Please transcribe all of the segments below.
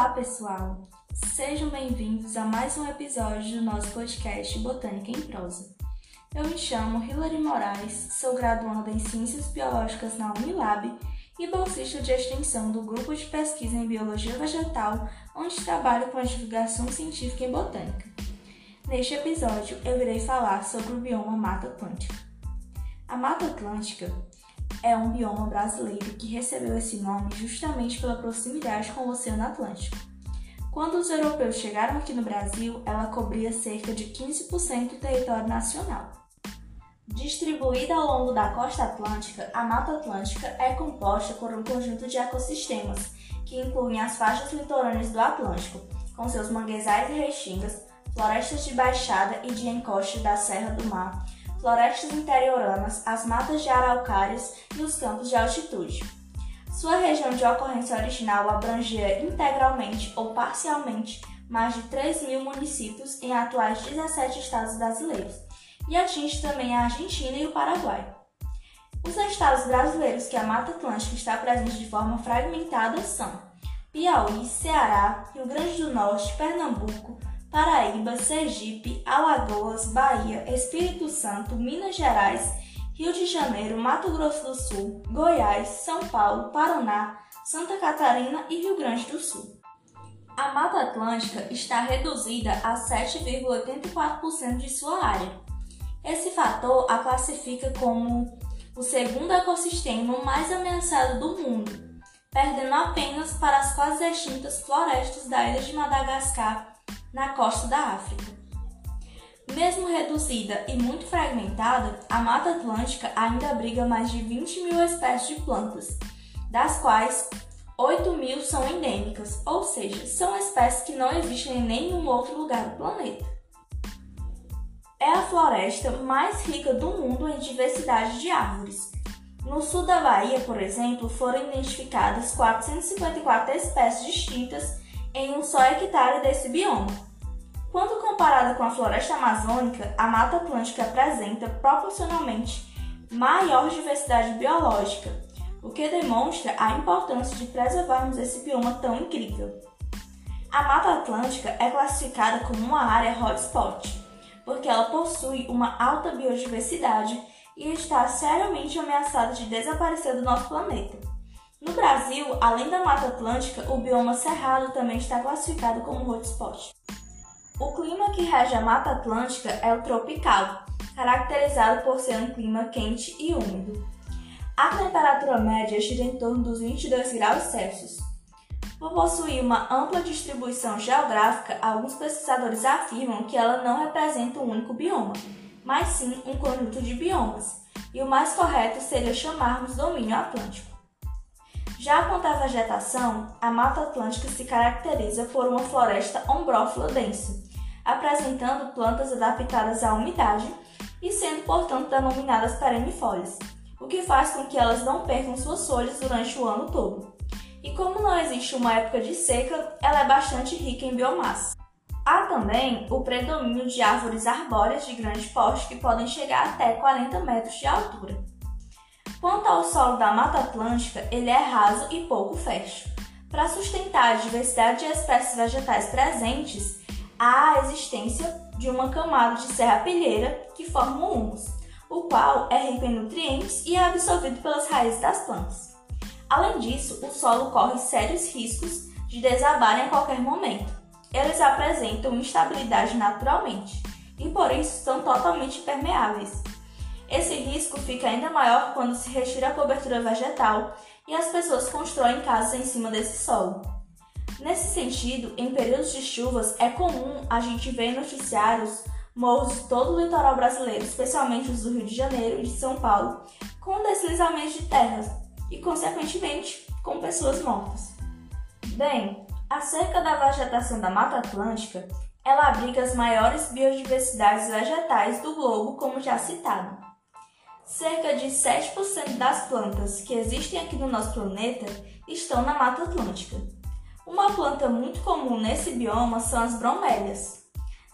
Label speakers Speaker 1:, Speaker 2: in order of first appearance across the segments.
Speaker 1: Olá, pessoal! Sejam bem-vindos a mais um episódio do nosso podcast Botânica em Prosa. Eu me chamo Hilary Moraes, sou graduanda em Ciências Biológicas na Unilab e bolsista de extensão do Grupo de Pesquisa em Biologia Vegetal, onde trabalho com a divulgação científica em botânica. Neste episódio, eu irei falar sobre o bioma Mata Atlântica. A Mata Atlântica é um bioma brasileiro que recebeu esse nome justamente pela proximidade com o Oceano Atlântico. Quando os europeus chegaram aqui no Brasil, ela cobria cerca de 15% do território nacional. Distribuída ao longo da costa atlântica, a Mata Atlântica é composta por um conjunto de ecossistemas que incluem as faixas litorâneas do Atlântico, com seus manguezais e restingas, florestas de baixada e de encoste da Serra do Mar, florestas interioranas, as matas de araucárias e os campos de altitude. Sua região de ocorrência original abrangia integralmente ou parcialmente mais de 3 mil municípios em atuais 17 estados brasileiros e atinge também a Argentina e o Paraguai. Os estados brasileiros que a Mata Atlântica está presente de forma fragmentada são Piauí, Ceará, Rio Grande do Norte, Pernambuco, Paraíba, Sergipe, Alagoas, Bahia, Espírito Santo, Minas Gerais, Rio de Janeiro, Mato Grosso do Sul, Goiás, São Paulo, Paraná, Santa Catarina e Rio Grande do Sul. A Mata Atlântica está reduzida a 7,84% de sua área. Esse fator a classifica como o segundo ecossistema mais ameaçado do mundo, perdendo apenas para as quase extintas florestas da ilha de Madagascar na costa da África. Mesmo reduzida e muito fragmentada, a Mata Atlântica ainda abriga mais de 20 mil espécies de plantas, das quais 8 mil são endêmicas, ou seja, são espécies que não existem em nenhum outro lugar do planeta. É a floresta mais rica do mundo em diversidade de árvores. No sul da Bahia, por exemplo, foram identificadas 454 espécies distintas em um só hectare desse bioma. Quando comparada com a floresta amazônica, a Mata Atlântica apresenta proporcionalmente maior diversidade biológica, o que demonstra a importância de preservarmos esse bioma tão incrível. A Mata Atlântica é classificada como uma área hotspot, porque ela possui uma alta biodiversidade e está seriamente ameaçada de desaparecer do nosso planeta. No Brasil, além da Mata Atlântica, o bioma Cerrado também está classificado como hotspot. O clima que rege a Mata Atlântica é o tropical, caracterizado por ser um clima quente e úmido. A temperatura média gira em torno dos 22 graus Celsius. Por possuir uma ampla distribuição geográfica, alguns pesquisadores afirmam que ela não representa um único bioma, mas sim um conjunto de biomas, e o mais correto seria chamarmos domínio atlântico. Já quanto à vegetação, a Mata Atlântica se caracteriza por uma floresta ombrófila densa, apresentando plantas adaptadas à umidade e sendo, portanto, denominadas perenifolhas, o que faz com que elas não percam suas folhas durante o ano todo. E como não existe uma época de seca, ela é bastante rica em biomassa. Há também o predomínio de árvores arbóreas de grande porte que podem chegar até 40 metros de altura. Quanto ao solo da Mata Atlântica, ele é raso e pouco fértil. Para sustentar a diversidade de espécies vegetais presentes, há a existência de uma camada de serrapilheira que forma o humus, o qual é rico em nutrientes e é absorvido pelas raízes das plantas. Além disso, o solo corre sérios riscos de desabar em qualquer momento. Eles apresentam instabilidade naturalmente e por isso são totalmente permeáveis. Esse risco fica ainda maior quando se retira a cobertura vegetal e as pessoas constroem casas em cima desse solo. Nesse sentido, em períodos de chuvas, é comum a gente ver em noticiários morros de todo o litoral brasileiro, especialmente os do Rio de Janeiro e de São Paulo, com deslizamentos de terras e, consequentemente, com pessoas mortas. Bem, acerca da vegetação da Mata Atlântica, ela abriga as maiores biodiversidades vegetais do globo, como já citado. Cerca de 7% das plantas que existem aqui no nosso planeta estão na Mata Atlântica. Uma planta muito comum nesse bioma são as bromélias.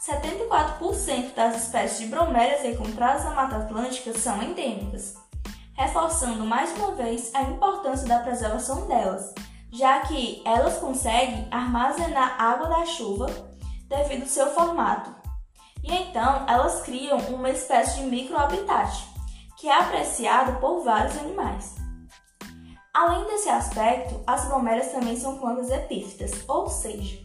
Speaker 1: 74% das espécies de bromélias encontradas na Mata Atlântica são endêmicas, reforçando mais uma vez a importância da preservação delas, já que elas conseguem armazenar água da chuva devido ao seu formato. E então elas criam uma espécie de microhabitat, que é apreciado por vários animais. Além desse aspecto, as bromélias também são plantas epífitas, ou seja,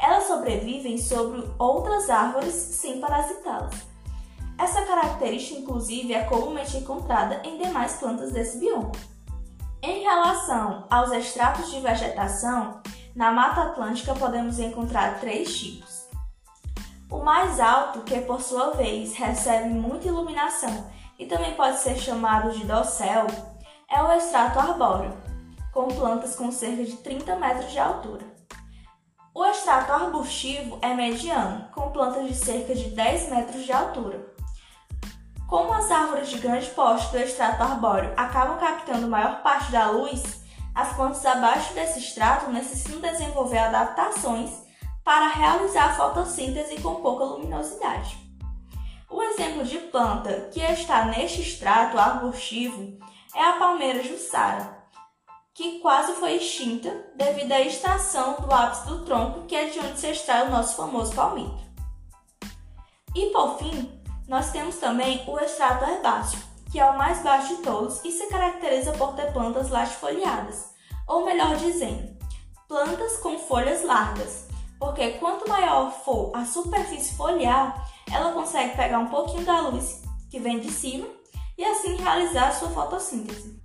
Speaker 1: elas sobrevivem sobre outras árvores sem parasitá-las. Essa característica, inclusive, é comumente encontrada em demais plantas desse bioma. Em relação aos extratos de vegetação, na Mata Atlântica podemos encontrar três tipos. O mais alto, que por sua vez recebe muita iluminação e também pode ser chamado de dossel, é o extrato arbóreo, com plantas com cerca de 30 metros de altura. O extrato arbustivo é mediano, com plantas de cerca de 10 metros de altura. Como as árvores de grande porte do extrato arbóreo acabam captando maior parte da luz, as plantas abaixo desse extrato necessitam desenvolver adaptações para realizar a fotossíntese com pouca luminosidade. O exemplo de planta que está neste extrato arbustivo é a palmeira jussara, que quase foi extinta devido à extração do ápice do tronco, que é de onde se extrai o nosso famoso palmito. E por fim, nós temos também o extrato herbáceo, que é o mais baixo de todos e se caracteriza por ter plantas latifoliadas, ou melhor dizendo, plantas com folhas largas, porque quanto maior for a superfície foliar, ela consegue pegar um pouquinho da luz que vem de cima e assim realizar sua fotossíntese.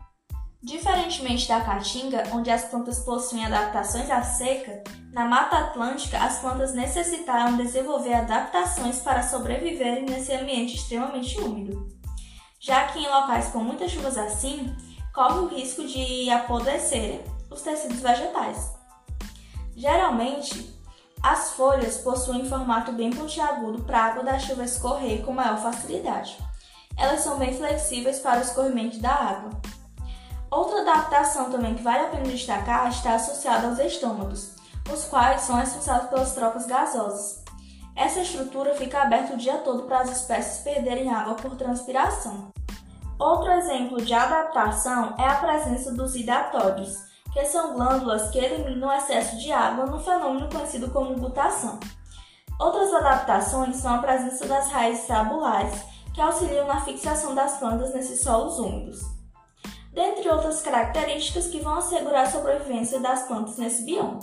Speaker 1: Diferentemente da caatinga, onde as plantas possuem adaptações à seca, na Mata Atlântica as plantas necessitaram desenvolver adaptações para sobreviverem nesse ambiente extremamente úmido, já que em locais com muitas chuvas assim, corre o risco de apodrecerem os tecidos vegetais. Geralmente, as folhas possuem formato bem pontiagudo para a água da chuva escorrer com maior facilidade elas são bem flexíveis para o escorrimento da água. Outra adaptação também que vale a pena destacar está associada aos estômagos, os quais são responsáveis pelas trocas gasosas. Essa estrutura fica aberta o dia todo para as espécies perderem água por transpiração. Outro exemplo de adaptação é a presença dos hidatórios, que são glândulas que eliminam o excesso de água no fenômeno conhecido como butação. Outras adaptações são a presença das raízes tabulares, que auxiliam na fixação das plantas nesses solos úmidos, dentre outras características que vão assegurar a sobrevivência das plantas nesse bioma.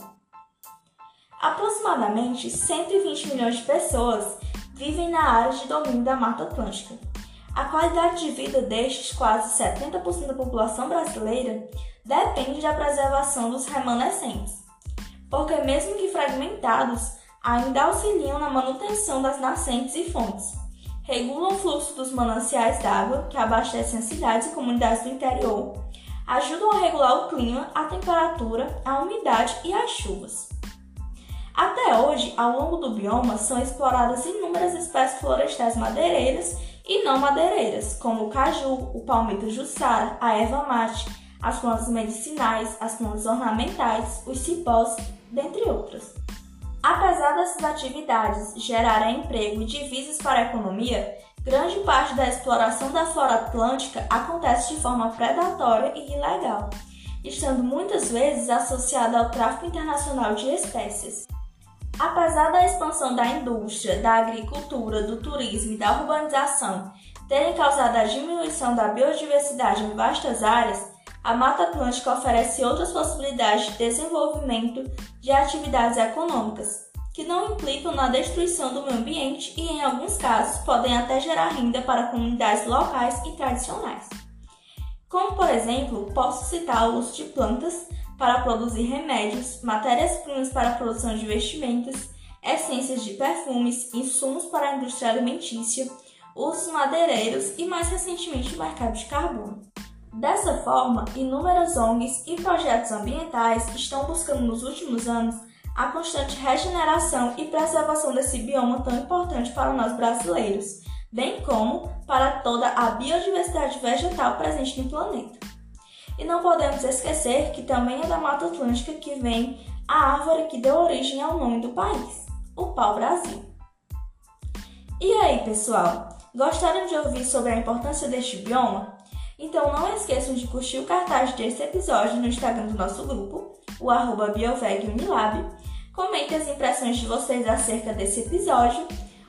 Speaker 1: Aproximadamente 120 milhões de pessoas vivem na área de domínio da Mata Atlântica. A qualidade de vida destes quase 70% da população brasileira depende da preservação dos remanescentes, porque, mesmo que fragmentados, ainda auxiliam na manutenção das nascentes e fontes regulam o fluxo dos mananciais d'água que abastecem as cidades e comunidades do interior, ajudam a regular o clima, a temperatura, a umidade e as chuvas. Até hoje, ao longo do bioma, são exploradas inúmeras espécies florestais madeireiras e não madeireiras, como o caju, o palmito jussara, a erva mate, as plantas medicinais, as plantas ornamentais, os cipós, dentre outras. Apesar dessas atividades gerarem emprego e divisas para a economia, grande parte da exploração da flora atlântica acontece de forma predatória e ilegal, estando muitas vezes associada ao tráfico internacional de espécies. Apesar da expansão da indústria, da agricultura, do turismo e da urbanização terem causado a diminuição da biodiversidade em vastas áreas, a Mata Atlântica oferece outras possibilidades de desenvolvimento de atividades econômicas, que não implicam na destruição do meio ambiente e, em alguns casos, podem até gerar renda para comunidades locais e tradicionais. Como, por exemplo, posso citar o uso de plantas para produzir remédios, matérias-primas para a produção de vestimentas, essências de perfumes, insumos para a indústria alimentícia, usos madeireiros e, mais recentemente, o mercado de carbono. Dessa forma, inúmeras ONGs e projetos ambientais estão buscando nos últimos anos a constante regeneração e preservação desse bioma tão importante para nós brasileiros, bem como para toda a biodiversidade vegetal presente no planeta. E não podemos esquecer que também é da Mata Atlântica que vem a árvore que deu origem ao nome do país, o pau-brasil. E aí, pessoal, gostaram de ouvir sobre a importância deste bioma? Então não esqueçam de curtir o cartaz desse episódio no Instagram do nosso grupo o arroba BiovegUnilab. Comente as impressões de vocês acerca desse episódio.